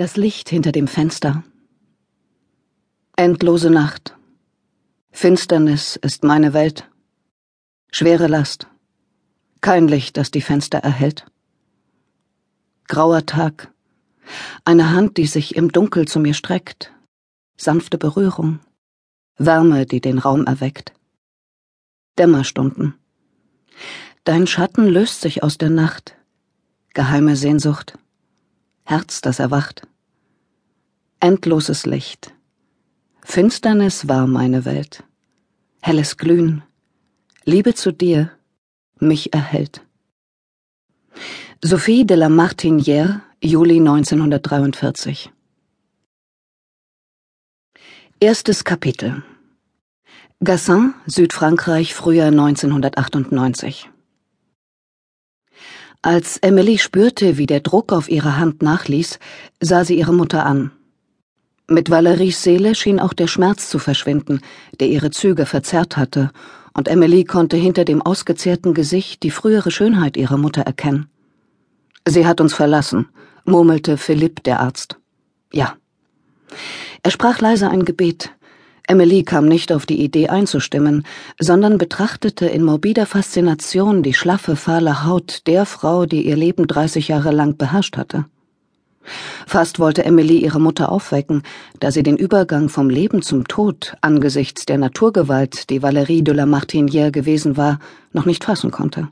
Das Licht hinter dem Fenster. Endlose Nacht. Finsternis ist meine Welt. Schwere Last. Kein Licht, das die Fenster erhellt. Grauer Tag. Eine Hand, die sich im Dunkel zu mir streckt. Sanfte Berührung. Wärme, die den Raum erweckt. Dämmerstunden. Dein Schatten löst sich aus der Nacht. Geheime Sehnsucht. Herz, das erwacht. Endloses Licht. Finsternis war meine Welt. Helles Glühen. Liebe zu dir mich erhält. Sophie de la Martinière, Juli 1943 Erstes Kapitel Gassin, Südfrankreich, Frühjahr 1998 als Emily spürte, wie der Druck auf ihre Hand nachließ, sah sie ihre Mutter an. Mit Valeries Seele schien auch der Schmerz zu verschwinden, der ihre Züge verzerrt hatte, und Emily konnte hinter dem ausgezehrten Gesicht die frühere Schönheit ihrer Mutter erkennen. Sie hat uns verlassen, murmelte Philipp, der Arzt. Ja. Er sprach leise ein Gebet, Emily kam nicht auf die Idee einzustimmen, sondern betrachtete in morbider Faszination die schlaffe, fahle Haut der Frau, die ihr Leben dreißig Jahre lang beherrscht hatte. Fast wollte Emily ihre Mutter aufwecken, da sie den Übergang vom Leben zum Tod angesichts der Naturgewalt, die Valérie de la Martinière gewesen war, noch nicht fassen konnte.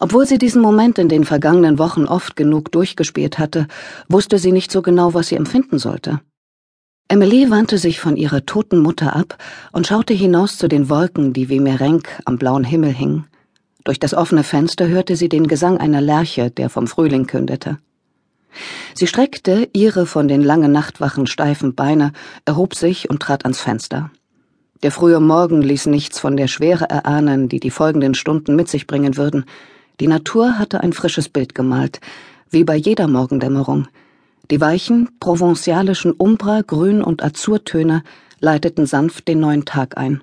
Obwohl sie diesen Moment in den vergangenen Wochen oft genug durchgespielt hatte, wusste sie nicht so genau, was sie empfinden sollte. Emily wandte sich von ihrer toten Mutter ab und schaute hinaus zu den Wolken, die wie Merenk am blauen Himmel hingen. Durch das offene Fenster hörte sie den Gesang einer Lerche, der vom Frühling kündete. Sie streckte ihre von den langen Nachtwachen steifen Beine, erhob sich und trat ans Fenster. Der frühe Morgen ließ nichts von der Schwere erahnen, die die folgenden Stunden mit sich bringen würden. Die Natur hatte ein frisches Bild gemalt, wie bei jeder Morgendämmerung, die weichen, provenzialischen Umbra-, Grün- und Azurtöne leiteten sanft den neuen Tag ein.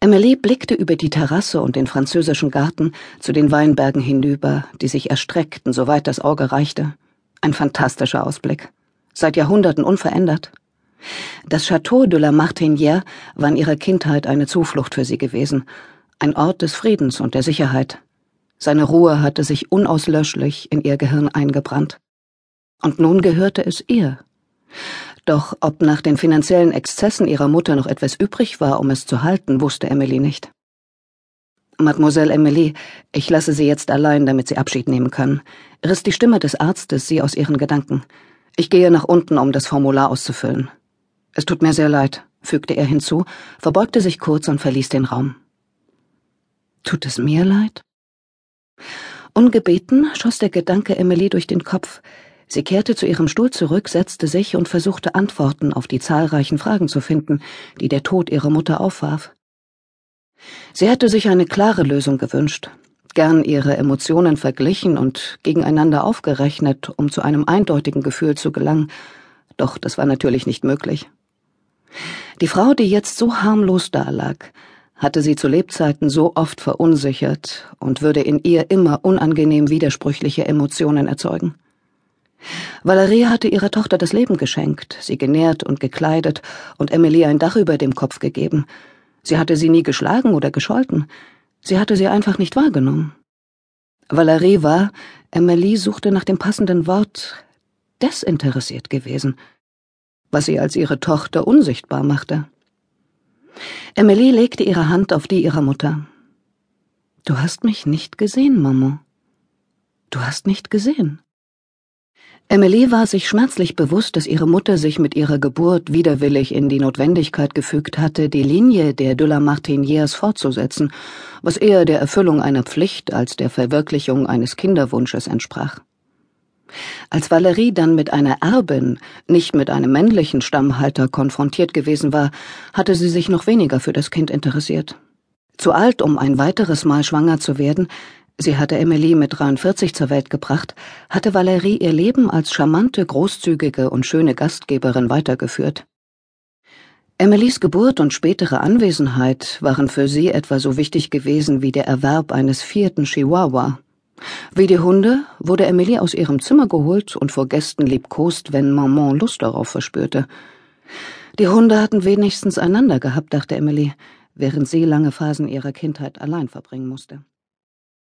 Emily blickte über die Terrasse und den französischen Garten zu den Weinbergen hinüber, die sich erstreckten, soweit das Auge reichte. Ein fantastischer Ausblick. Seit Jahrhunderten unverändert. Das Château de la Martinière war in ihrer Kindheit eine Zuflucht für sie gewesen, ein Ort des Friedens und der Sicherheit. Seine Ruhe hatte sich unauslöschlich in ihr Gehirn eingebrannt. Und nun gehörte es ihr. Doch ob nach den finanziellen Exzessen ihrer Mutter noch etwas übrig war, um es zu halten, wusste Emily nicht. Mademoiselle Emily, ich lasse Sie jetzt allein, damit Sie Abschied nehmen können, riss die Stimme des Arztes sie aus ihren Gedanken. Ich gehe nach unten, um das Formular auszufüllen. Es tut mir sehr leid, fügte er hinzu, verbeugte sich kurz und verließ den Raum. Tut es mir leid? Ungebeten schoss der Gedanke Emily durch den Kopf, Sie kehrte zu ihrem Stuhl zurück, setzte sich und versuchte Antworten auf die zahlreichen Fragen zu finden, die der Tod ihrer Mutter aufwarf. Sie hätte sich eine klare Lösung gewünscht, gern ihre Emotionen verglichen und gegeneinander aufgerechnet, um zu einem eindeutigen Gefühl zu gelangen, doch das war natürlich nicht möglich. Die Frau, die jetzt so harmlos dalag, hatte sie zu Lebzeiten so oft verunsichert und würde in ihr immer unangenehm widersprüchliche Emotionen erzeugen. Valerie hatte ihrer Tochter das Leben geschenkt, sie genährt und gekleidet und Emily ein Dach über dem Kopf gegeben. Sie hatte sie nie geschlagen oder gescholten. Sie hatte sie einfach nicht wahrgenommen. Valerie war, Emily suchte nach dem passenden Wort, desinteressiert gewesen, was sie als ihre Tochter unsichtbar machte. Emily legte ihre Hand auf die ihrer Mutter. Du hast mich nicht gesehen, Mamo. Du hast nicht gesehen. Emily war sich schmerzlich bewusst, dass ihre Mutter sich mit ihrer Geburt widerwillig in die Notwendigkeit gefügt hatte, die Linie der de la Martinières fortzusetzen, was eher der Erfüllung einer Pflicht als der Verwirklichung eines Kinderwunsches entsprach. Als Valerie dann mit einer Erbin, nicht mit einem männlichen Stammhalter konfrontiert gewesen war, hatte sie sich noch weniger für das Kind interessiert. Zu alt, um ein weiteres Mal schwanger zu werden, Sie hatte Emily mit 43 zur Welt gebracht, hatte Valerie ihr Leben als charmante, großzügige und schöne Gastgeberin weitergeführt. Emilys Geburt und spätere Anwesenheit waren für sie etwa so wichtig gewesen wie der Erwerb eines vierten Chihuahua. Wie die Hunde wurde Emilie aus ihrem Zimmer geholt und vor Gästen liebkost, wenn Maman Lust darauf verspürte. Die Hunde hatten wenigstens einander gehabt, dachte Emilie, während sie lange Phasen ihrer Kindheit allein verbringen musste.